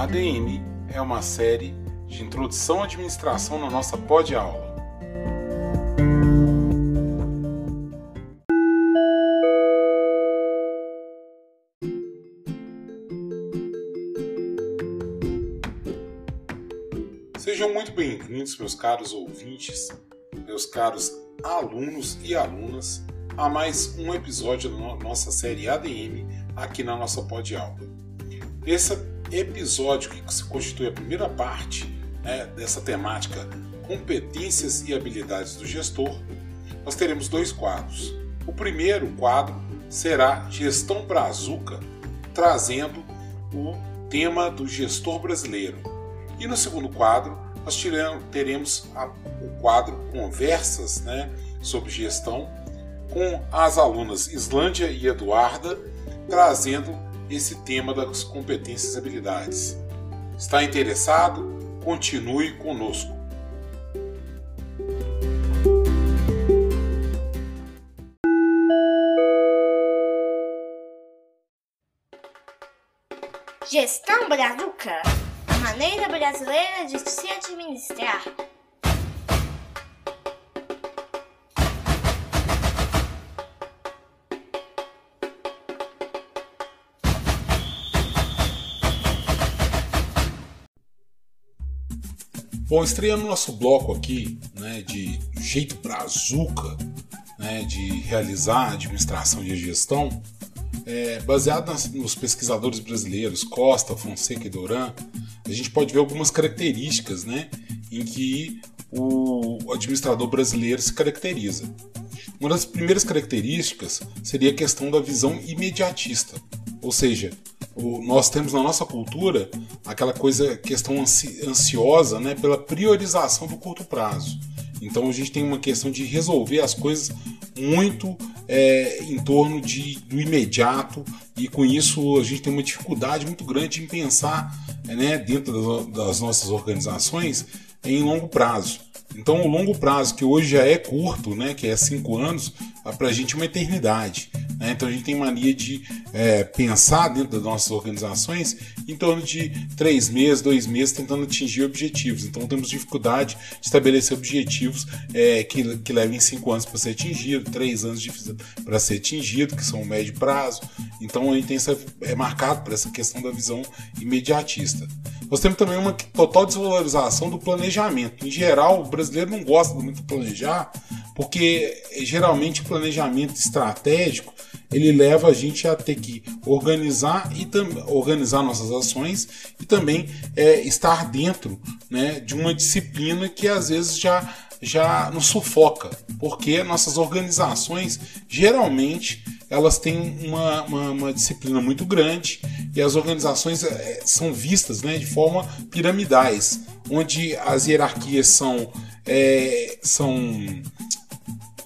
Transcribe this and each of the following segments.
ADM é uma série de introdução à administração na nossa pod aula. Sejam muito bem-vindos, meus caros ouvintes, meus caros alunos e alunas, a mais um episódio da nossa série ADM aqui na nossa pod aula. Episódio que se constitui a primeira parte né, dessa temática competências e habilidades do gestor, nós teremos dois quadros. O primeiro quadro será Gestão Brazuca, trazendo o tema do gestor brasileiro. E no segundo quadro, nós teremos o quadro Conversas né, sobre Gestão, com as alunas Islândia e Eduarda, trazendo esse tema das competências e habilidades. Está interessado? Continue conosco. Gestão Brazuca maneira brasileira de se administrar. Bom, estreando nosso bloco aqui, né, de jeito brazuca, né, de realizar a administração e gestão, é, baseado nas, nos pesquisadores brasileiros Costa, Fonseca e Doran, a gente pode ver algumas características, né, em que o administrador brasileiro se caracteriza. Uma das primeiras características seria a questão da visão imediatista, ou seja, nós temos na nossa cultura aquela coisa, questão ansi, ansiosa né, pela priorização do curto prazo. Então a gente tem uma questão de resolver as coisas muito é, em torno de, do imediato e com isso a gente tem uma dificuldade muito grande em pensar né, dentro das nossas organizações em longo prazo. Então, o longo prazo, que hoje já é curto, né, que é cinco anos, para a gente é uma eternidade. Né? Então, a gente tem mania de é, pensar dentro das nossas organizações em torno de três meses, dois meses, tentando atingir objetivos. Então, temos dificuldade de estabelecer objetivos é, que, que levem cinco anos para ser atingido, três anos para ser atingido, que são o médio prazo. Então, a gente tem essa, é marcado por essa questão da visão imediatista. Nós temos também uma total desvalorização do planejamento. Em geral, o brasileiro não gosta muito de planejar, porque geralmente o planejamento estratégico ele leva a gente a ter que organizar e organizar nossas ações e também é, estar dentro né, de uma disciplina que às vezes já já nos sufoca, porque nossas organizações geralmente elas têm uma, uma, uma, disciplina muito grande e as organizações é, são vistas né, de forma piramidais, onde as hierarquias são, é, são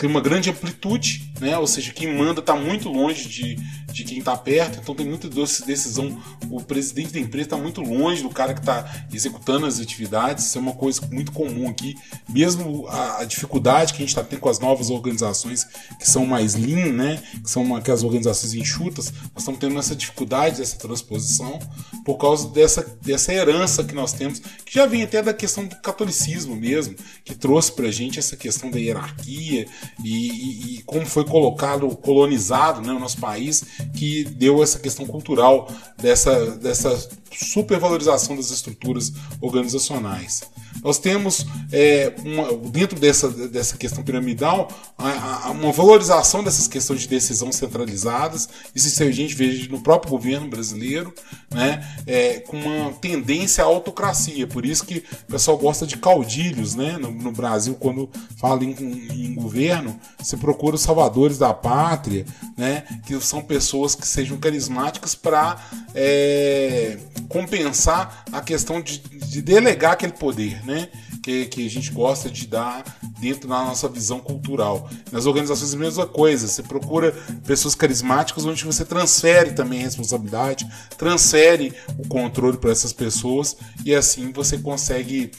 tem uma grande amplitude, né? ou seja, quem manda está muito longe de, de quem está perto, então tem muita decisão. O presidente da empresa está muito longe do cara que está executando as atividades, isso é uma coisa muito comum aqui, mesmo a, a dificuldade que a gente está tendo com as novas organizações que são mais lean, né? que são aquelas organizações enxutas, nós estamos tendo essa dificuldade dessa transposição por causa dessa, dessa herança que nós temos, que já vem até da questão do catolicismo mesmo, que trouxe para a gente essa questão da hierarquia e, e, e como foi colocado, colonizado né, o nosso país que deu essa questão cultural dessa, dessa supervalorização das estruturas organizacionais. Nós temos, é, uma, dentro dessa, dessa questão piramidal, a, a, uma valorização dessas questões de decisão centralizadas. Isso a gente vê no próprio governo brasileiro, né, é, com uma tendência à autocracia. Por isso que o pessoal gosta de caudilhos né, no, no Brasil, quando fala em, em, governo, se procura os salvadores da pátria, né, que são pessoas que sejam carismáticas para é, compensar a questão de, de delegar aquele poder, né? Que, que a gente gosta de dar dentro da nossa visão cultural. Nas organizações é a mesma coisa, você procura pessoas carismáticas onde você transfere também a responsabilidade, transfere o controle para essas pessoas e assim você consegue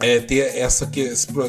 é, ter essa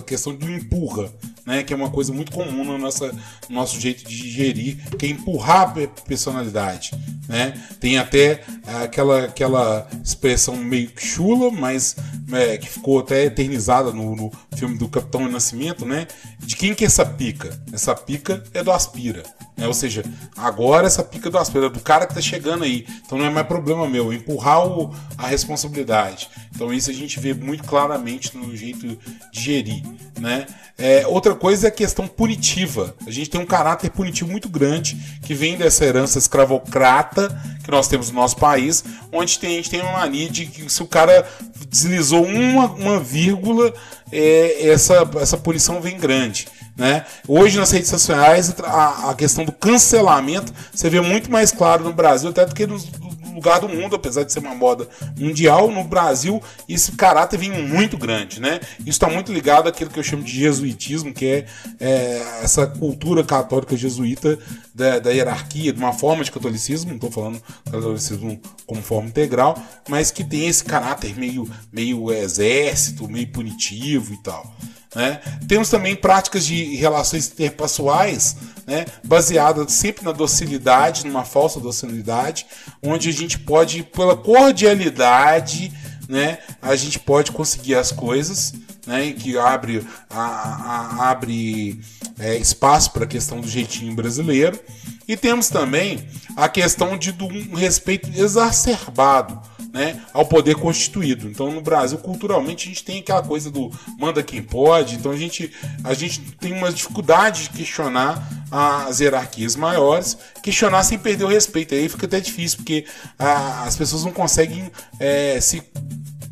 questão de empurra né, que é uma coisa muito comum no nosso, no nosso jeito de gerir, que é empurrar a personalidade. Né? Tem até aquela, aquela expressão meio chula, mas é, que ficou até eternizada no, no filme do Capitão Nascimento, né? De quem que é essa pica? Essa pica é do Aspira. Né? Ou seja, agora essa pica do Aspira, é do cara que tá chegando aí. Então não é mais problema meu, empurrar o, a responsabilidade. Então isso a gente vê muito claramente no jeito de gerir. Né? É, outra coisa é a questão punitiva. A gente tem um caráter punitivo muito grande que vem dessa herança escravocrata que nós temos no nosso país, onde tem, a gente tem uma mania de que se o cara deslizou uma, uma vírgula, é, essa, essa punição vem grande. Né? Hoje nas redes sociais a, a, questão do cancelamento você vê muito mais claro no Brasil até do que nos, lugar do mundo, apesar de ser uma moda mundial, no Brasil esse caráter vem muito grande, né? Isso está muito ligado àquilo que eu chamo de jesuitismo, que é, é essa cultura católica jesuíta da, da, hierarquia, de uma forma de catolicismo, não estou falando catolicismo como forma integral, mas que tem esse caráter meio, meio exército, meio punitivo e tal. Né? Temos também práticas de relações interpessoais né, baseadas sempre na docilidade, numa falsa docilidade, onde a gente pode, pela cordialidade, né, a gente pode conseguir as coisas, né, que abre, a, a, abre é, espaço para a questão do jeitinho brasileiro. E temos também a questão de, de um respeito exacerbado né, ao poder constituído. Então, no Brasil, culturalmente, a gente tem aquela coisa do manda quem pode. Então, a gente, a gente tem uma dificuldade de questionar as hierarquias maiores, questionar sem perder o respeito. Aí fica até difícil, porque a, as pessoas não conseguem é, se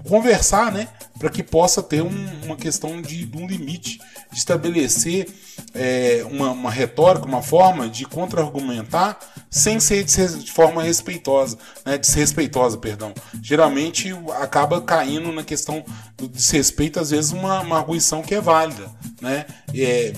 conversar, né, para que possa ter um, uma questão de, de um limite, de estabelecer é, uma, uma, retórica, uma forma de contra-argumentar sem ser de forma respeitosa, né, desrespeitosa, perdão. Geralmente acaba caindo na questão do desrespeito, às vezes uma, uma arguição que é válida, né? É,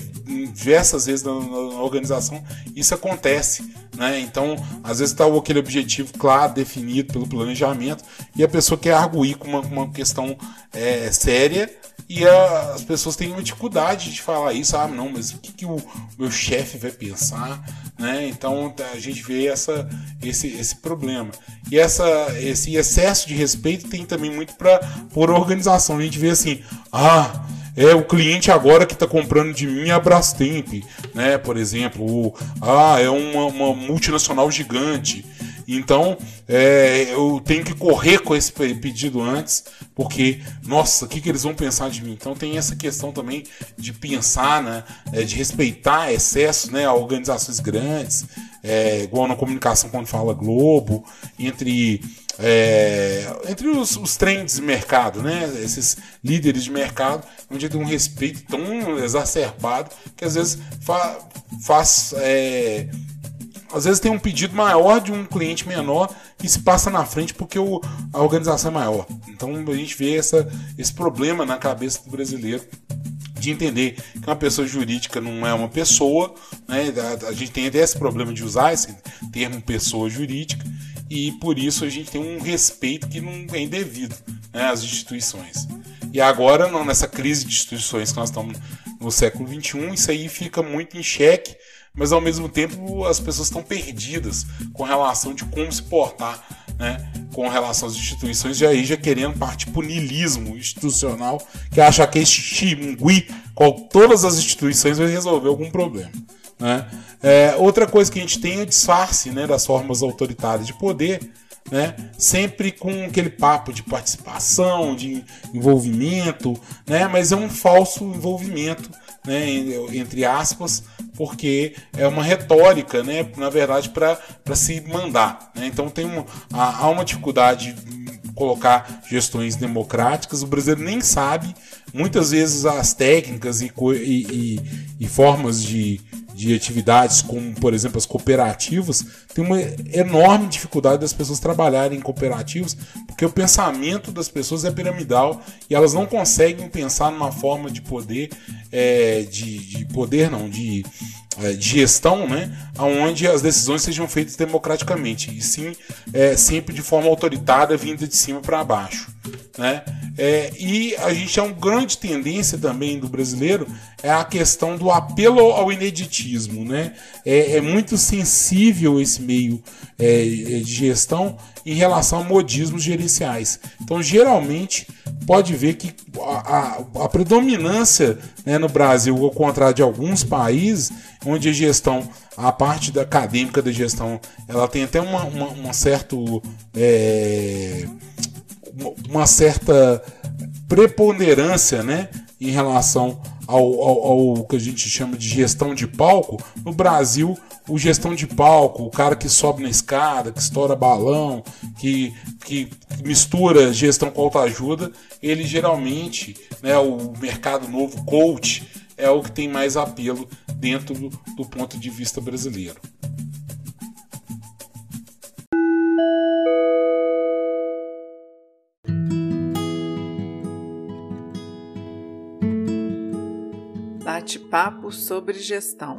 diversas vezes na, na organização isso acontece, né? Então, às vezes está aquele objetivo claro, definido pelo planejamento e a pessoa quer arguir com uma, uma questão é, séria e as pessoas têm uma dificuldade de falar isso, ah, não, mas o que, que o meu chefe vai pensar, né? Então a gente vê essa, esse, esse problema. E essa, esse excesso de respeito tem também muito para por organização. A gente vê assim, ah, é o cliente agora que está comprando de mim a Brastemp, né? Por exemplo, ou, ah, é uma, uma multinacional gigante. Então, é, eu tenho que correr com esse pedido antes, porque, nossa, o que, que eles vão pensar de mim? Então, tem essa questão também de pensar, né, é, de respeitar excessos né, a organizações grandes, é, igual na comunicação quando fala Globo, entre. É, entre os, os trends de mercado, né? Esses líderes de mercado, onde tem um respeito tão exacerbado que às vezes fa, faz é, às vezes tem um pedido maior de um cliente menor que se passa na frente porque o, a organização é maior. Então a gente vê essa, esse problema na cabeça do brasileiro de entender que uma pessoa jurídica não é uma pessoa, né? a, a gente tem até esse problema de usar esse termo pessoa jurídica e por isso a gente tem um respeito que não é indevido né, às instituições. E agora, nessa crise de instituições que nós estamos no século XXI, isso aí fica muito em xeque mas ao mesmo tempo as pessoas estão perdidas com relação de como se portar né, com relação às instituições, e aí já querendo partir para o institucional, que acha que este chimungui com todas as instituições vai resolver algum problema. Né? É, outra coisa que a gente tem é o disfarce né, das formas autoritárias de poder, né? Sempre com aquele papo de participação, de envolvimento, né? Mas é um falso envolvimento, né? Entre aspas, porque é uma retórica, né, na verdade, para se mandar. Né? Então tem um, há, uma dificuldade de colocar gestões democráticas, o brasileiro nem sabe, muitas vezes as técnicas e, e, e, e formas de, de atividades como, por exemplo, as cooperativas, tem uma enorme dificuldade das pessoas trabalharem em cooperativas, porque o pensamento das pessoas é piramidal e elas não conseguem pensar numa forma de poder, é, de, de, poder não, de, é, de, gestão, né, onde as decisões sejam feitas democraticamente, e sim é, sempre de forma autoritária, vinda de cima para baixo. Né? É, e a gente é uma grande tendência também do brasileiro é a questão do apelo ao ineditismo, né? É, é muito sensível esse meio é, de gestão em relação a modismos gerenciais. Então, geralmente, pode ver que a, a, a predominância né, no Brasil, ao contrário de alguns países, onde a gestão, a parte da acadêmica da gestão, ela tem até uma, uma, uma certo, é, uma certa preponderância né, em relação ao, ao, ao, que a gente chama de gestão de palco, no Brasil, o gestão de palco, o cara que sobe na escada, que estoura balão, que, que mistura gestão com autoajuda, ele geralmente, né, o mercado novo, coach, é o que tem mais apelo dentro do, do ponto de vista brasileiro. Bate-papo sobre gestão.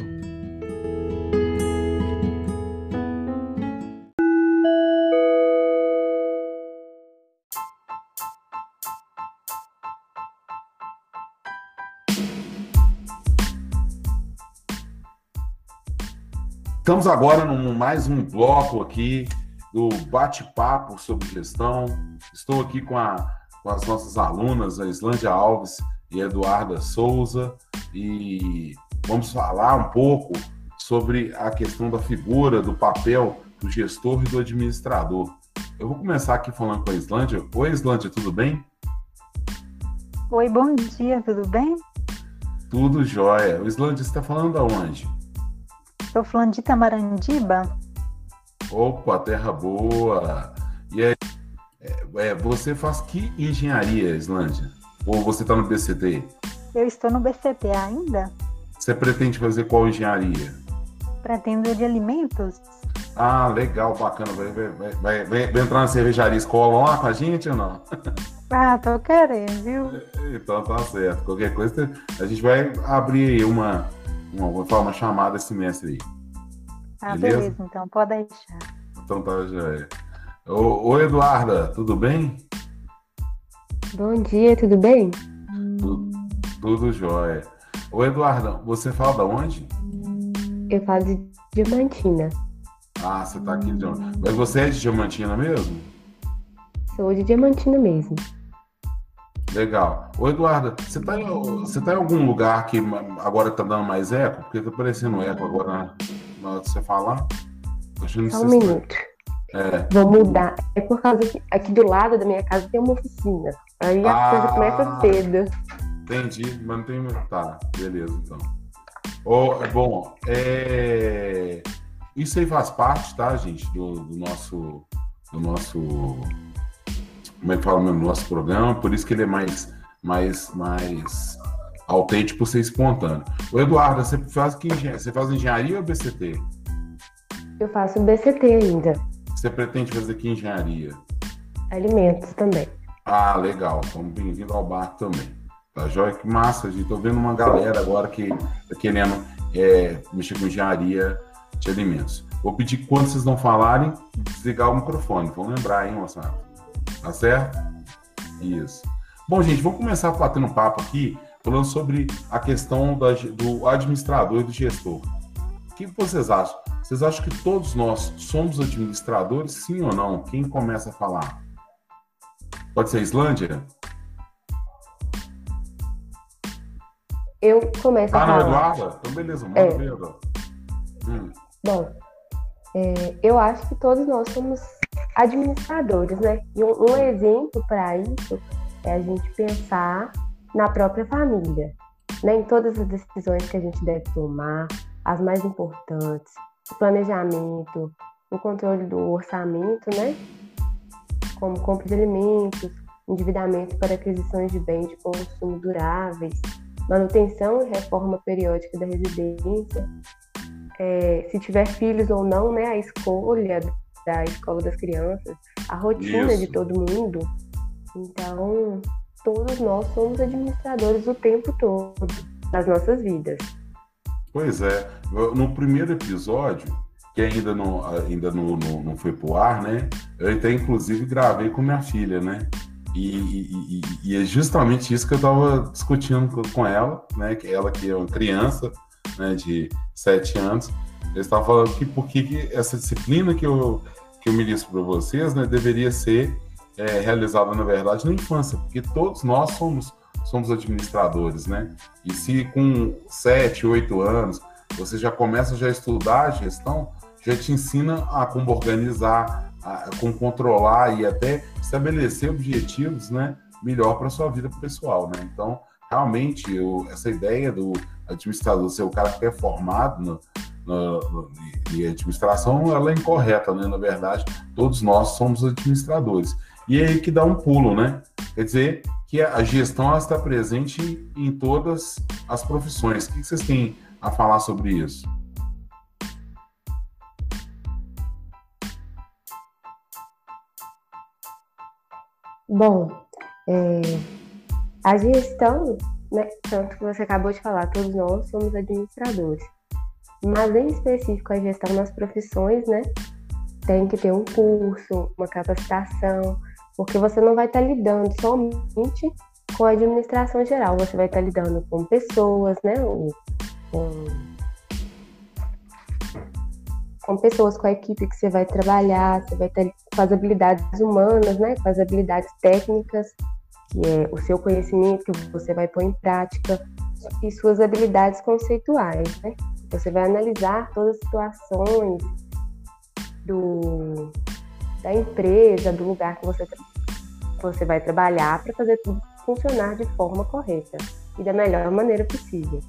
Estamos agora num mais um bloco aqui do bate-papo sobre gestão. Estou aqui com, a, com as nossas alunas, a Islândia Alves e Eduarda Souza, e vamos falar um pouco sobre a questão da figura, do papel do gestor e do administrador. Eu vou começar aqui falando com a Islândia. Oi, Islândia, tudo bem? Oi, bom dia, tudo bem? Tudo jóia. O Islândia, você está falando aonde? Estou falando de Tamarandiba. Opa, terra boa! E aí, é, é você faz que engenharia, Islândia? Ou você está no BCT? Eu estou no BCT ainda. Você pretende fazer qual engenharia? Pretendo de alimentos. Ah, legal, bacana. Vai, vai, vai, vai, entrar na cervejaria escola lá com a gente ou não? Ah, tô querendo, viu? Então tá certo. Qualquer coisa, a gente vai abrir uma, uma, vou falar uma chamada esse semestre aí. Ah, beleza? beleza, então pode deixar. Então tá, já é. Ô, ô Eduarda, tudo bem? Bom dia, tudo bem? Tudo, tudo jóia. Ô Eduarda, você fala da onde? Eu falo de Diamantina. Ah, você tá aqui de Diamantina. Mas você é de Diamantina mesmo? Sou de Diamantina mesmo. Legal. Ô, Eduardo, você tá, em, você tá em algum lugar que agora tá dando mais eco? Porque tá parecendo eco agora na hora de você falar. Só um minuto. É. Vou mudar. É por causa que aqui do lado da minha casa tem uma oficina. Aí a ah, coisa começa cedo. Entendi, mas não tem. Tá, beleza, então. Oh, bom, é... isso aí faz parte, tá, gente, do, do nosso. Do nosso como é que fala no nosso programa, por isso que ele é mais, mais, mais autêntico por ser espontâneo. O Eduardo, você faz que você faz engenharia ou BCT? Eu faço BCT ainda. Você pretende fazer que engenharia? Alimentos também. Ah, legal. Então, bem-vindo ao barco também. Tá joia? Que massa, gente. Tô vendo uma galera agora que tá querendo é, mexer com engenharia de alimentos. Vou pedir quando vocês não falarem, desligar o microfone. Vamos lembrar, hein, moçada? Tá certo? Isso. Bom, gente, vamos começar batendo um papo aqui, falando sobre a questão da, do administrador e do gestor. O que vocês acham? Vocês acham que todos nós somos administradores, sim ou não? Quem começa a falar? Pode ser a Islândia? Eu começo ah, a falar. Ah, não, Eduarda? Então, beleza, manda é. ver, hum. Bom, é, eu acho que todos nós somos administradores, né? E um, um exemplo para isso é a gente pensar na própria família, né? Em todas as decisões que a gente deve tomar, as mais importantes, o planejamento, o controle do orçamento, né? Como compra de alimentos, endividamento para aquisições de bens de consumo duráveis, manutenção e reforma periódica da residência, é, se tiver filhos ou não, né? A escolha da escola das crianças, a rotina Isso. de todo mundo. Então, todos nós somos administradores o tempo todo das nossas vidas. Pois é. No primeiro episódio, que ainda não, ainda não, não, não foi pro ar, né? Eu até inclusive gravei com minha filha, né? E, e, e, é justamente isso que eu estava discutindo com ela, né? Que ela que é uma criança, né? De sete anos, eu estava falando que por que essa disciplina que eu que eu ministro para vocês, né? Deveria ser é, realizada na verdade na infância, porque todos nós somos somos administradores, né? E se com sete, oito anos você já começa já a estudar a gestão, já te ensina a como organizar, a, como controlar e até estabelecer objetivos, né, melhor para sua vida pessoal, né? Então, realmente, eu, essa ideia do administrador ser o cara que é formado no, no, administração, ela é incorreta, né? Na verdade, todos nós somos administradores. E é aí que dá um pulo, né? Quer dizer que a gestão está presente em todas as profissões. O que vocês têm a falar sobre isso? Bom, é, a gestão, né, tanto que você acabou de falar, todos nós somos administradores. Mas em específico a gestão nas profissões, né? Tem que ter um curso, uma capacitação, porque você não vai estar lidando somente com a administração geral, você vai estar lidando com pessoas, né? Com, com pessoas, com a equipe que você vai trabalhar, você vai ter com as habilidades humanas, né? Com as habilidades técnicas, que é o seu conhecimento que você vai pôr em prática, e suas habilidades conceituais, né? Você vai analisar todas as situações do, da empresa, do lugar que você, você vai trabalhar para fazer tudo funcionar de forma correta e da melhor maneira possível.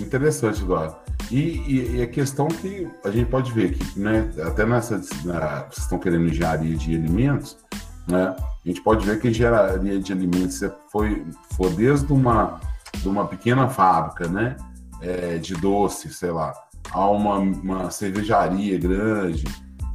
Interessante, Eduardo. E, e, e, a questão que a gente pode ver que, né, até nessa, na, vocês estão querendo engenharia de alimentos, né, a gente pode ver que engenharia de alimentos foi, foi desde uma, de uma pequena fábrica, né, é, de doce, sei lá, a uma, uma cervejaria grande,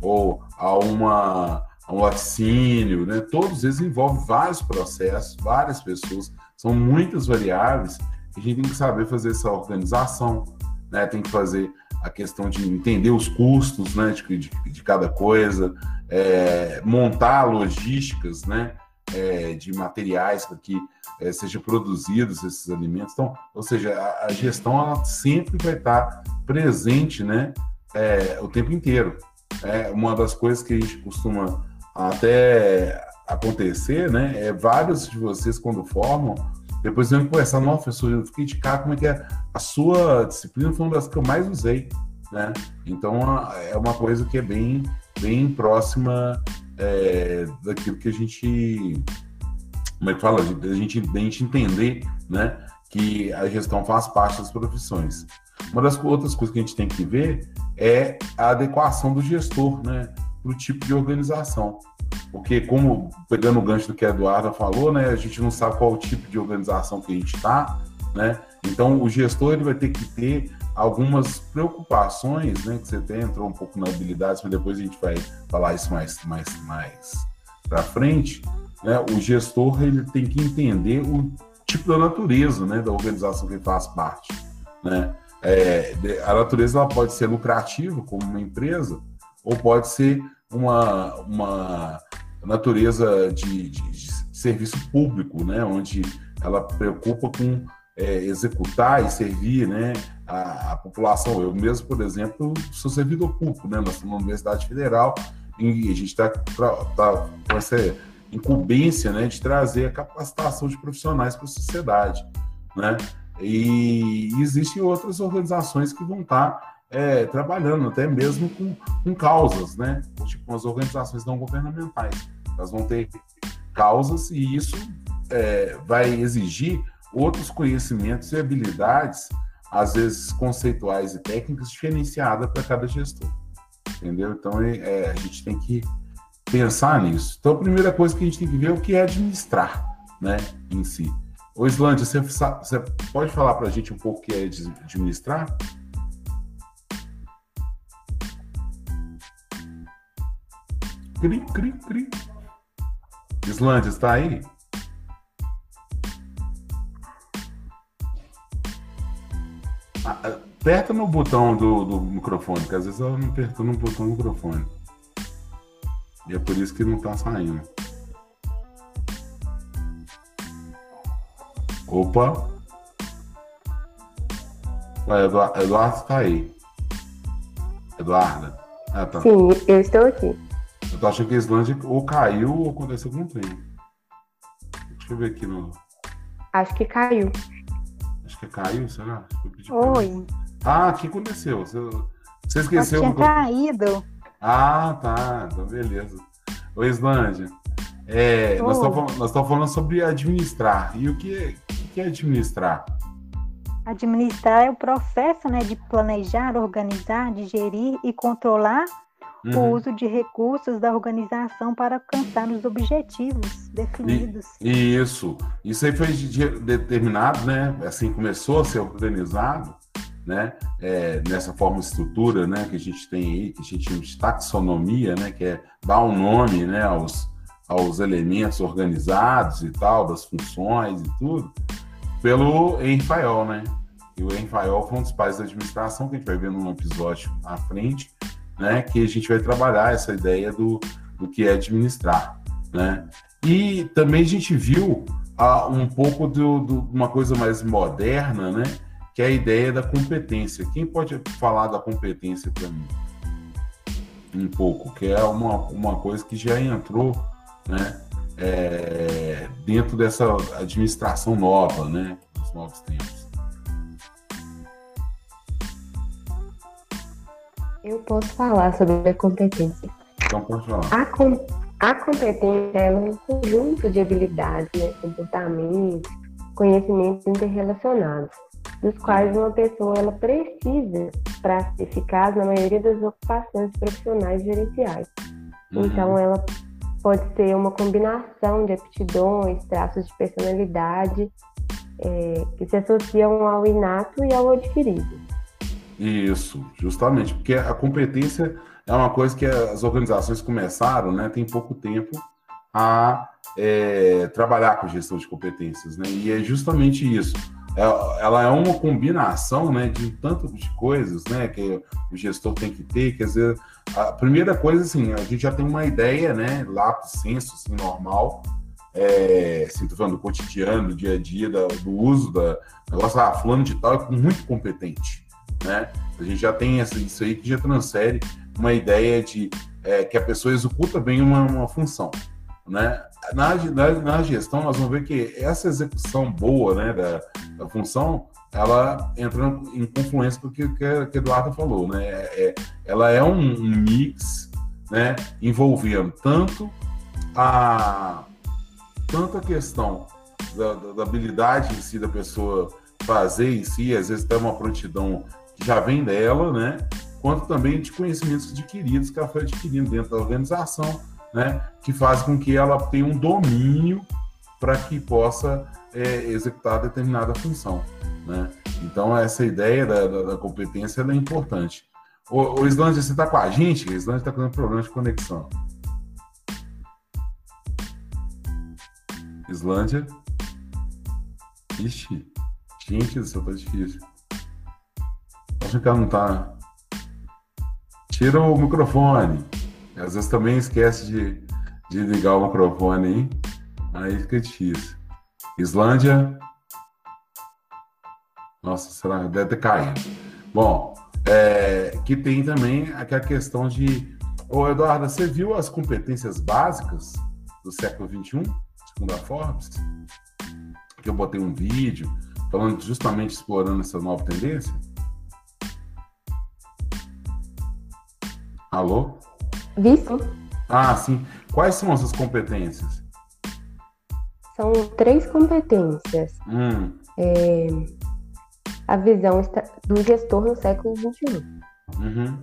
ou a, uma, a um laticínio, né? Todos eles envolvem vários processos, várias pessoas, são muitas variáveis a gente tem que saber fazer essa organização, né? Tem que fazer a questão de entender os custos, né? De, de, de cada coisa, é, montar logísticas, né? É, de materiais para que é, sejam produzidos esses alimentos. Então, ou seja, a, a gestão ela sempre vai estar presente, né? É, o tempo inteiro. É uma das coisas que a gente costuma até acontecer, né? É vários de vocês quando formam depois eu conversar, nossa, professor, eu fiquei de cara como é que é. A sua disciplina foi uma das que eu mais usei, né? Então é uma coisa que é bem, bem próxima é, daquilo que a gente. Como é que fala? A gente, a gente entender, né? Que a gestão faz parte das profissões. Uma das outras coisas que a gente tem que ver é a adequação do gestor, né? Para o tipo de organização porque como pegando o gancho do que a Eduarda falou, né, a gente não sabe qual o tipo de organização que a gente está, né? Então o gestor ele vai ter que ter algumas preocupações, né, que você tem, entrou um pouco na habilidades, mas depois a gente vai falar isso mais mais mais para frente, né? O gestor ele tem que entender o tipo da natureza, né, da organização que ele faz parte, né? É, a natureza ela pode ser lucrativa como uma empresa ou pode ser uma, uma natureza de, de, de serviço público, né, onde ela preocupa com é, executar e servir né, a, a, população. Eu mesmo, por exemplo, sou servidor público, né, nós estamos na Universidade Federal e a gente está tá com essa incumbência né, de trazer a capacitação de profissionais para a sociedade. Né? E existem outras organizações que vão estar tá é, trabalhando até mesmo com, com causas, né? Tipo, as organizações não governamentais. Elas vão ter causas e isso é, vai exigir outros conhecimentos e habilidades, às vezes conceituais e técnicas, diferenciadas para cada gestor. Entendeu? Então, é, é, a gente tem que pensar nisso. Então, a primeira coisa que a gente tem que ver é o que é administrar, né, em si. Ô, Islândia, você, você pode falar para a gente um pouco o que é administrar? Cri, cri, cri. Islândia, está aí? Ah, ah, aperta no botão do, do microfone, que às vezes ela não apertou no botão do microfone. E é por isso que não está saindo. Opa. Ué, Eduardo, está aí. Eduarda. Ah, tá. Sim, eu estou aqui. Tô achando que a Islândia ou caiu ou aconteceu algum trem. Deixa eu ver aqui no. Acho que caiu. Acho que caiu, será? Oi. Ah, o que aconteceu? Você, você esqueceu? Eu tinha caído. Ah, tá. Então, beleza. Oi, Islândia. É, nós estamos falando sobre administrar. E o que, o que é administrar? Administrar é o processo né, de planejar, organizar, de gerir e controlar uhum. o uso de recursos da organização para alcançar os objetivos definidos. E, isso. Isso aí foi determinado, né? Assim começou a ser organizado, né? É, nessa forma estrutura, né? Que a gente tem aí, que a gente chama de taxonomia, né? Que é dar um nome, né? Aos, aos elementos organizados e tal, das funções e tudo, pelo Enfael, né? E o Enfael foi um dos pais da administração, que a gente vai ver num episódio à frente, né? Que a gente vai trabalhar essa ideia do, do que é administrar, né? E também a gente viu ah, um pouco de uma coisa mais moderna, né? Que é a ideia da competência. Quem pode falar da competência para mim? Um pouco, que é uma, uma coisa que já entrou né, é, dentro dessa administração nova, né, nos novos tempos. Eu posso falar sobre a competência. Então pode falar. A, com, a competência é um conjunto de habilidades, né, comportamentos, conhecimentos interrelacionados, dos quais uma pessoa ela precisa para ser eficaz na maioria das ocupações profissionais gerenciais. Uhum. Então, ela pode ser uma combinação de aptidões, traços de personalidade é, que se associam ao inato e ao adquirido. Isso, justamente, porque a competência é uma coisa que as organizações começaram, né, tem pouco tempo, a é, trabalhar com gestão de competências, né, e é justamente isso. É, ela é uma combinação, né, de tanto de coisas, né, que o gestor tem que ter, quer dizer, a primeira coisa, assim, a gente já tem uma ideia, né, lá pro senso, assim, normal, é, assim, tô falando do cotidiano, do dia a dia, do, do uso da negócio, ah, fulano de tal é muito competente, né? A gente já tem essa, isso aí que já transfere uma ideia de é, que a pessoa executa bem uma, uma função, né? Na, na, na, gestão, nós vamos ver que essa execução boa, né, da, da função, ela entra em confluência com o que, que, que Eduardo falou, né? É, ela é um, um, mix, né, envolvendo tanto a tanto a questão da, da, da, habilidade em si da pessoa fazer em si, às vezes até uma prontidão já vem dela, né? Quanto também de conhecimentos adquiridos que ela foi adquirindo dentro da organização, né? Que faz com que ela tenha um domínio para que possa é, executar determinada função. Né? Então, essa ideia da, da, da competência é importante. O, o Islândia, você está com a gente? O Islândia está com problema de conexão. Islândia. Ixi, gente, isso tá difícil. Acho que ela não tá. Tira o microfone. Às vezes também esquece de, de ligar o microfone aí. Aí fica difícil. Islândia. Nossa, será? Deve ter caído. Bom, é, que tem também aquela questão de. Ô, Eduardo, você viu as competências básicas do século XXI, segundo a Forbes? Que eu botei um vídeo falando justamente explorando essa nova tendência. Alô? Visto. Ah, sim. Quais são essas competências? São três competências. Hum. É, a visão do gestor no século XXI. Uhum.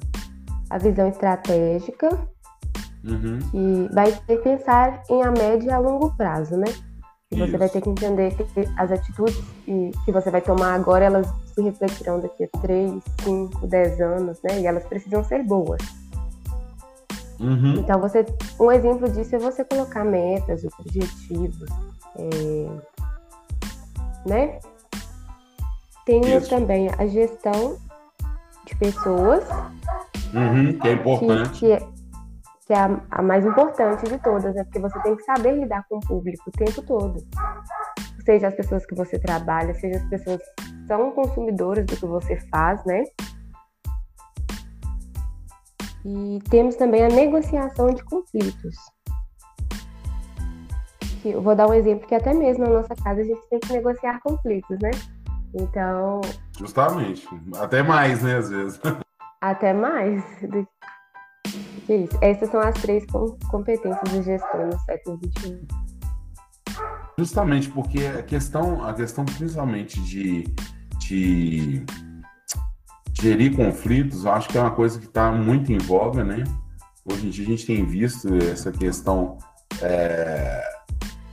A visão estratégica, uhum. que vai ter que pensar em a médio e a longo prazo, né? E você vai ter que entender que as atitudes que você vai tomar agora, elas se refletirão daqui a 3, 5, 10 anos, né? E elas precisam ser boas. Uhum. Então, você, um exemplo disso é você colocar metas, objetivos, é, né? Tem Isso. também a gestão de pessoas. Uhum, que é importante. Que, que, é, que é a, a, mais importante de todas, né? Porque você tem que saber lidar com o público o tempo todo. seja as pessoas que você trabalha, seja as pessoas que são consumidoras do que você faz, né? E temos também a negociação de conflitos. Eu vou dar um exemplo que até mesmo na nossa casa a gente tem que negociar conflitos, né? Então. Justamente. Até mais, né, às vezes. Até mais isso. Essas são as três competências de gestão no século XXI. Justamente porque a questão, a questão principalmente de, de gerir conflitos, eu acho que é uma coisa que está muito em voga, né? Hoje em dia a gente tem visto essa questão. É...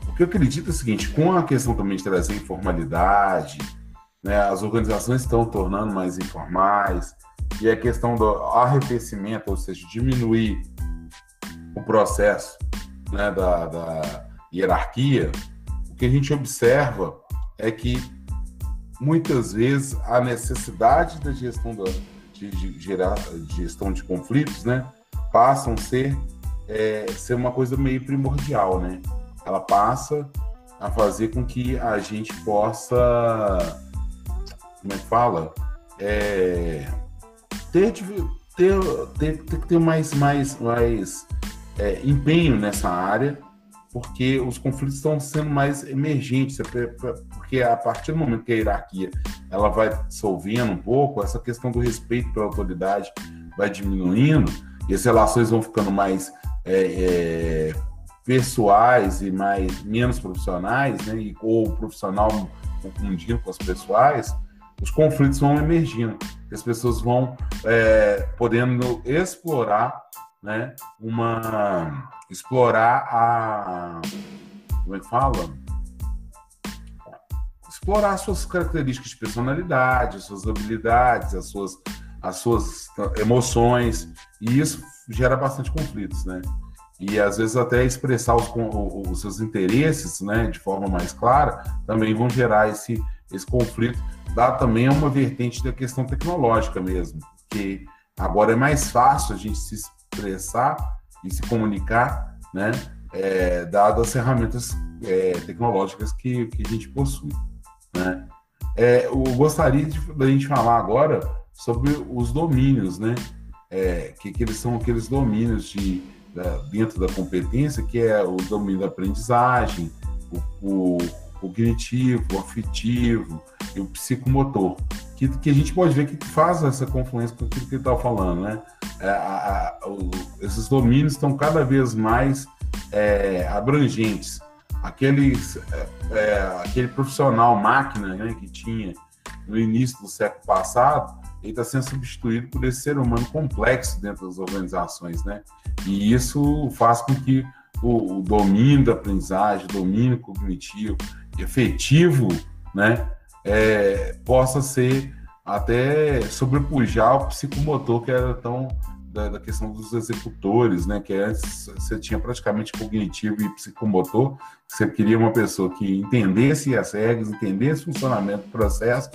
O que eu acredito é o seguinte: com a questão também de trazer informalidade, né, as organizações estão tornando mais informais, e a questão do arrefecimento, ou seja, diminuir o processo né, da, da hierarquia, o que a gente observa é que muitas vezes a necessidade da gestão da, de, de, gerar, gestão de conflitos, né, passam a ser, é, ser uma coisa meio primordial, né? Ela passa a fazer com que a gente possa, como é que fala, é, ter, ter, ter, ter mais, mais, mais é, empenho nessa área porque os conflitos estão sendo mais emergentes, porque a partir do momento que a hierarquia ela vai dissolvendo um pouco, essa questão do respeito pela autoridade vai diminuindo e as relações vão ficando mais é, é, pessoais e mais menos profissionais, né, e, ou o profissional confundindo com as pessoais, os conflitos vão emergindo, as pessoas vão é, podendo explorar né, uma explorar a como é que fala? Explorar suas características de personalidade, suas habilidades, as suas as suas emoções e isso gera bastante conflitos, né? E às vezes até expressar os, os seus interesses, né, de forma mais clara, também vão gerar esse esse conflito. Dá também uma vertente da questão tecnológica mesmo, que agora é mais fácil a gente se expressar e se comunicar, né? É, dadas as ferramentas é, tecnológicas que, que a gente possui, né? É, eu gostaria de a gente falar agora sobre os domínios, né? É, que, que eles são aqueles domínios de, da, dentro da competência, que é o domínio da aprendizagem, o, o cognitivo, o afetivo e o psicomotor que, que a gente pode ver que faz essa confluência com aquilo que ele estava falando, né? É, a, a, o, esses domínios estão cada vez mais é, abrangentes. Aqueles, é, é, aquele profissional máquina né, que tinha no início do século passado, ele está sendo substituído por esse ser humano complexo dentro das organizações, né? E isso faz com que o, o domínio da aprendizagem, domínio cognitivo, efetivo, né? É, possa ser até sobrepujar o psicomotor que era tão da, da, questão dos executores, né? Que antes você tinha praticamente cognitivo e psicomotor. Você queria uma pessoa que entendesse as regras, entendesse o funcionamento do processo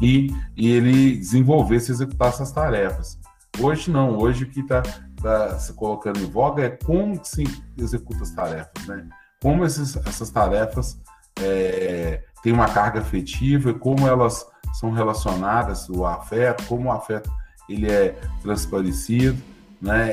e, e ele desenvolvesse e executasse as tarefas. Hoje não, hoje o que está tá se colocando em voga é como se executa as tarefas, né? Como esses, essas tarefas é, tem uma carga afetiva e como elas são relacionadas, o afeto, como o afeto ele é transparecido, né,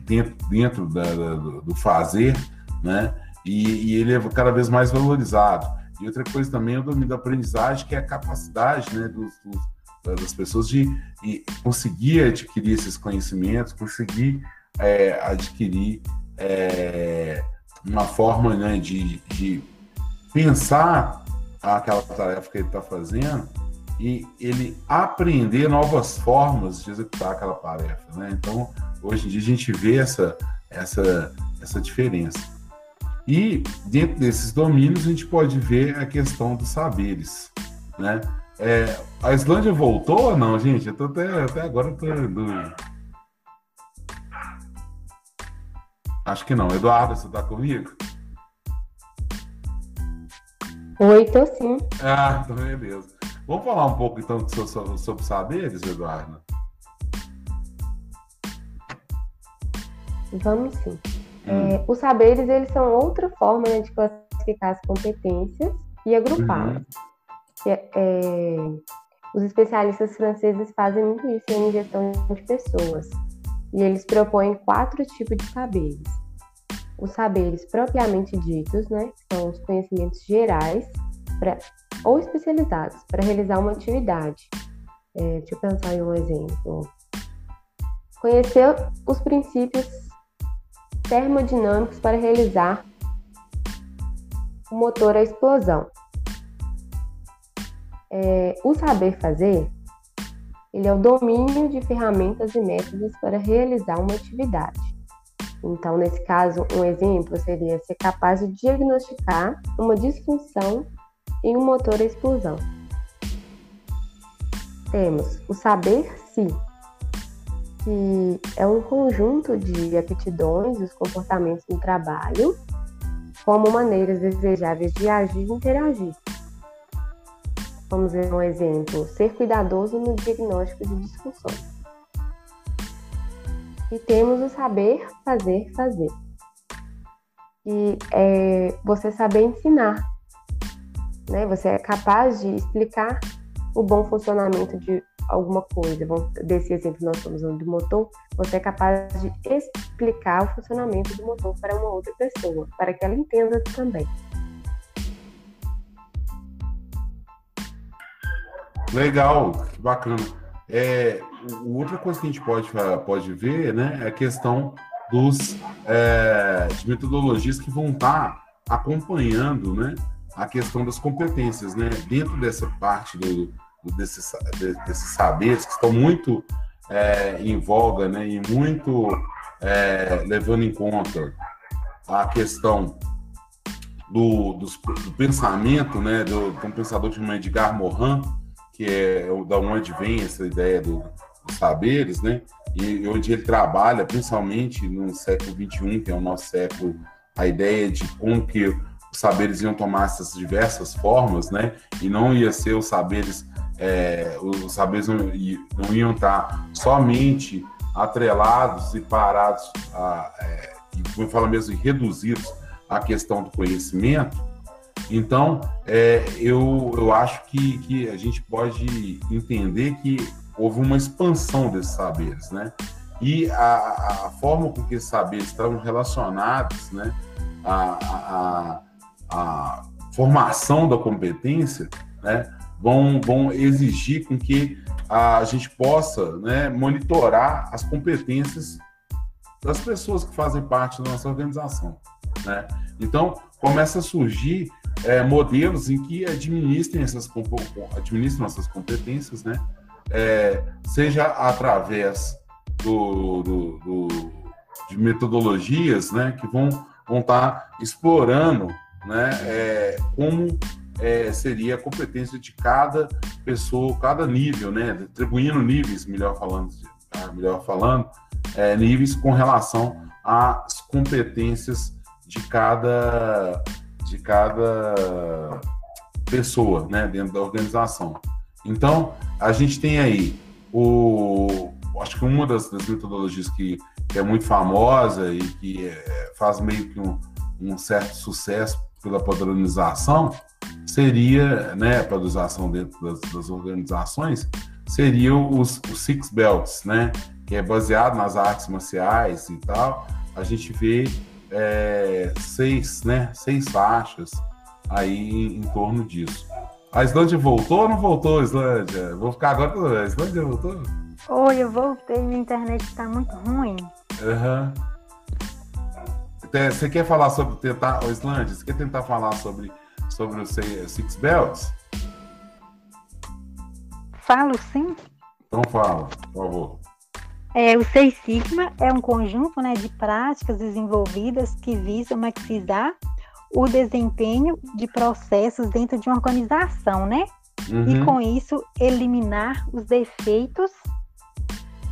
dentro, dentro da, da, do fazer, né, e, e, ele é cada vez mais valorizado. E outra coisa também é o domínio da aprendizagem, que é a capacidade, né, dos, dos, das pessoas de, de, conseguir adquirir esses conhecimentos, conseguir é, adquirir é, uma forma né, de, de pensar aquela tarefa que ele está fazendo e ele aprender novas formas de executar aquela tarefa. Né? Então, hoje em dia, a gente vê essa, essa, essa diferença. E dentro desses domínios, a gente pode ver a questão dos saberes. Né? É, a Islândia voltou ou não, gente? Eu tô até, até agora eu tô dúvida. Acho que não. Eduardo, você está comigo? Oi, tô sim. Ah, então beleza. Vamos falar um pouco então sobre, sobre saberes, Eduardo? Vamos sim. Hum. É, os saberes, eles são outra forma né, de classificar as competências e agrupá-las. Uhum. É, é, os especialistas franceses fazem muito isso em gestão de pessoas. E eles propõem quatro tipos de saberes. Os saberes propriamente ditos, né, são os conhecimentos gerais pra, ou especializados para realizar uma atividade. É, deixa eu pensar em um exemplo. Conhecer os princípios termodinâmicos para realizar o motor à explosão. É, o saber fazer, ele é o domínio de ferramentas e métodos para realizar uma atividade. Então, nesse caso, um exemplo seria ser capaz de diagnosticar uma disfunção em um motor à explosão. Temos o saber-se, que é um conjunto de aptidões e os comportamentos no trabalho como maneiras desejáveis de agir e interagir. Vamos ver um exemplo: ser cuidadoso no diagnóstico de disfunções. E temos o saber fazer fazer. E é você saber ensinar. Né? Você é capaz de explicar o bom funcionamento de alguma coisa. Desse exemplo nós estamos usando do motor, você é capaz de explicar o funcionamento do motor para uma outra pessoa, para que ela entenda também. Legal, bacana. É, outra coisa que a gente pode, pode ver né, é a questão dos, é, de metodologias que vão estar acompanhando né, a questão das competências. Né? Dentro dessa parte do, desses, desses saberes que estão muito é, em voga né, e muito é, levando em conta a questão do, do, do pensamento, né, do, um pensador chamado Edgar Morin, que é da onde vem essa ideia do, dos saberes, né, e onde ele trabalha, principalmente no século XXI, que é o nosso século, a ideia de como que os saberes iam tomar essas diversas formas, né, e não ia ser os saberes é, os saberes não, não, iam estar somente atrelados e parados, a, é, como fala mesmo, reduzidos à questão do conhecimento. Então, é, eu, eu acho que, que a gente pode entender que houve uma expansão desses saberes, né? E a, a forma com que esses saberes estão relacionados, né? A formação da competência, né? vão, vão exigir com que a gente possa né, monitorar as competências das pessoas que fazem parte da nossa organização. Né? Então, começa a surgir é, modelos em que administrem essas, administram essas competências, né? É, seja através do, do, do, de metodologias né, que vão, vão estar tá explorando né, é, como é, seria a competência de cada pessoa, cada nível, né? Atribuindo níveis, melhor falando, tá? melhor falando, é, níveis com relação às competências de cada de cada pessoa, né, dentro da organização. Então, a gente tem aí o acho que uma das, das metodologias que, que, é muito famosa e que é, faz meio que um, um certo sucesso pela padronização seria, né, a padronização dentro das, das organizações, seriam os, os, Six Belts, né, que é baseado nas artes marciais e tal. A gente vê é, seis, né, seis faixas aí em, em, torno disso. A Islândia voltou ou não voltou, Islândia? Vou ficar agora. A Islândia voltou? Oi, eu voltei, minha internet está muito ruim. Aham. Uhum. Você quer falar sobre tentar, oh, Islândia, você quer tentar falar sobre, sobre o Six Belts? Falo sim. Então fala, por favor. É, o Seis Sigma é um conjunto né, de práticas desenvolvidas que visam maximizar o desempenho de processos dentro de uma organização, né? Uhum. E com isso eliminar os defeitos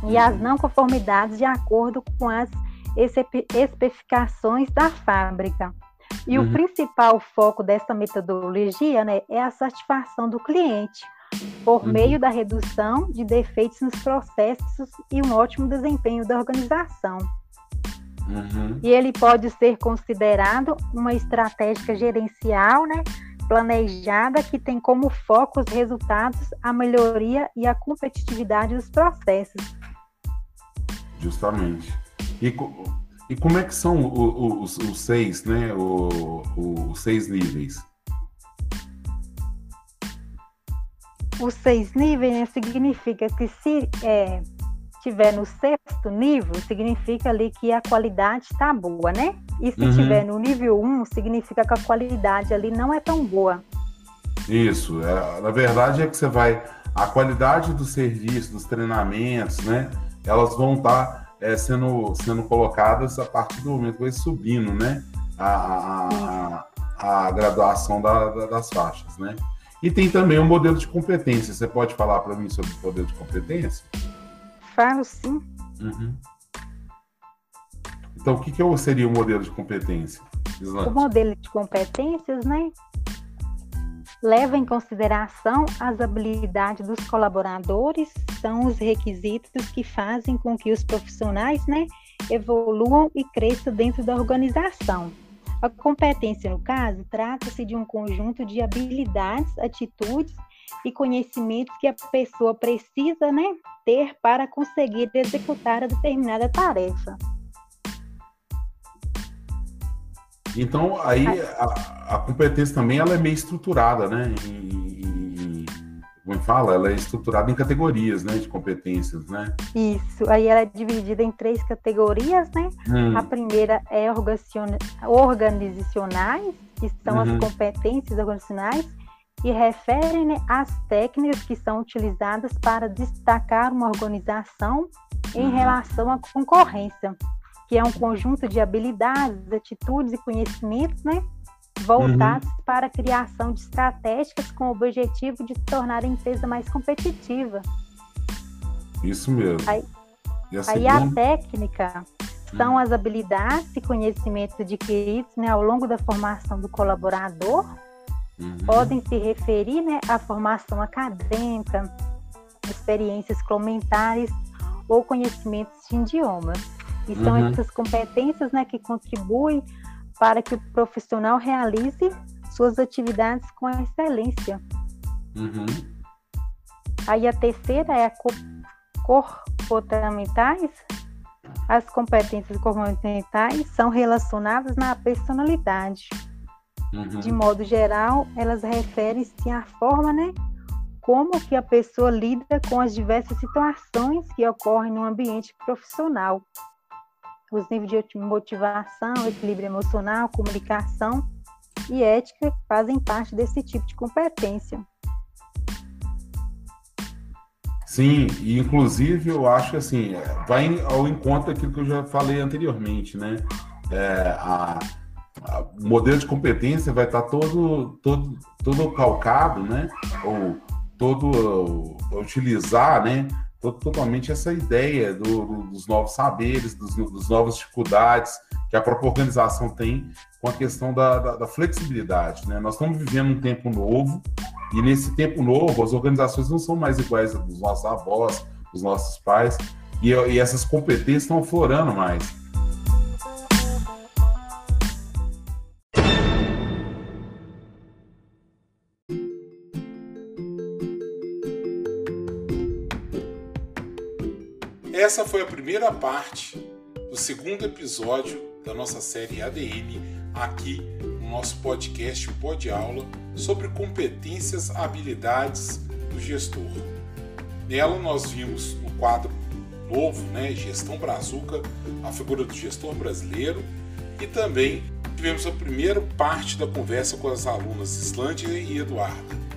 uhum. e as não conformidades de acordo com as especificações da fábrica. E uhum. o principal foco dessa metodologia né, é a satisfação do cliente, por uhum. meio da redução de defeitos nos processos e um ótimo desempenho da organização. Uhum. E ele pode ser considerado uma estratégia gerencial, né, planejada que tem como foco os resultados, a melhoria e a competitividade dos processos. Justamente. E, e como é que são os, os, os seis, né? O, os seis níveis? Os seis níveis né, significa que se é, tiver no sexto nível, significa ali que a qualidade está boa, né? E se uhum. tiver no nível 1, um, significa que a qualidade ali não é tão boa. Isso, é, na verdade é que você vai. A qualidade do serviço, dos treinamentos, né? Elas vão estar tá, é, sendo, sendo colocadas a partir do momento que vai subindo, né? A, a, a, graduação da, da, das faixas, né? E tem também o modelo de competência. Você pode falar para mim sobre o modelo de competência? Falo sim. Uhum. Então, o que, que seria o modelo de competência? O modelo de competências, né? Leva em consideração as habilidades dos colaboradores, são os requisitos que fazem com que os profissionais, né, evoluam e cresçam dentro da organização. A competência, no caso, trata-se de um conjunto de habilidades, atitudes e conhecimentos que a pessoa precisa né, ter para conseguir executar a determinada tarefa. Então, aí a, a, competência também ela é meio estruturada, né? Como é fala? Ela é estruturada em categorias, né? De competências, né? Isso. Aí ela é dividida em três categorias, né? Hum. A primeira é organizacionais, que são uhum. as competências organizacionais e referem às técnicas que são utilizadas para destacar uma organização em uhum. relação à concorrência, que é um conjunto de habilidades, atitudes e conhecimentos, né, voltados uhum. para a criação de estratégicas com o objetivo de tornar a empresa mais competitiva. Isso mesmo. Aí, a, aí a técnica são uhum. as habilidades e conhecimentos adquiridos né, ao longo da formação do colaborador Uhum. Podem se referir né, à formação acadêmica, experiências complementares ou conhecimentos de idiomas. E são uhum. essas competências né, que contribuem para que o profissional realize suas atividades com excelência. Uhum. Aí a terceira é a comportamentais. As competências comportamentais são relacionadas na personalidade. Uhum. De modo geral, elas referem-se à forma, né, como que a pessoa lida com as diversas situações que ocorrem no ambiente profissional. Os níveis de motivação, equilíbrio emocional, comunicação e ética fazem parte desse tipo de competência. Sim, e inclusive eu acho que assim, vai ao encontro daquilo que eu já falei anteriormente, né? É, a, o modelo de competência vai estar todo, todo, todo calcado, né? Ou todo utilizar, né? Todo, totalmente essa ideia do, do, dos novos saberes, dos, dos novas dificuldades que a própria organização tem com a questão da, da, da, flexibilidade, né? Nós estamos vivendo um tempo novo e nesse tempo novo as organizações não são mais iguais dos nossos avós, dos nossos pais e, e essas competências estão aflorando mais. Essa foi a primeira parte do segundo episódio da nossa série ADN aqui no nosso podcast Pod Aula sobre competências, habilidades do gestor. Nela nós vimos no quadro novo, né, Gestão Brazuca, a figura do gestor brasileiro e também tivemos a primeira parte da conversa com as alunas Islândia e Eduarda.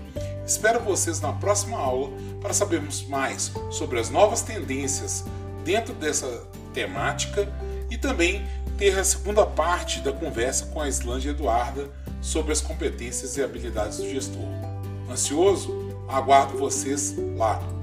Espero vocês na próxima aula para sabermos mais sobre as novas tendências dentro dessa temática e também ter a segunda parte da conversa com a Islândia Eduarda sobre as competências e habilidades do gestor. Ansioso? Aguardo vocês lá.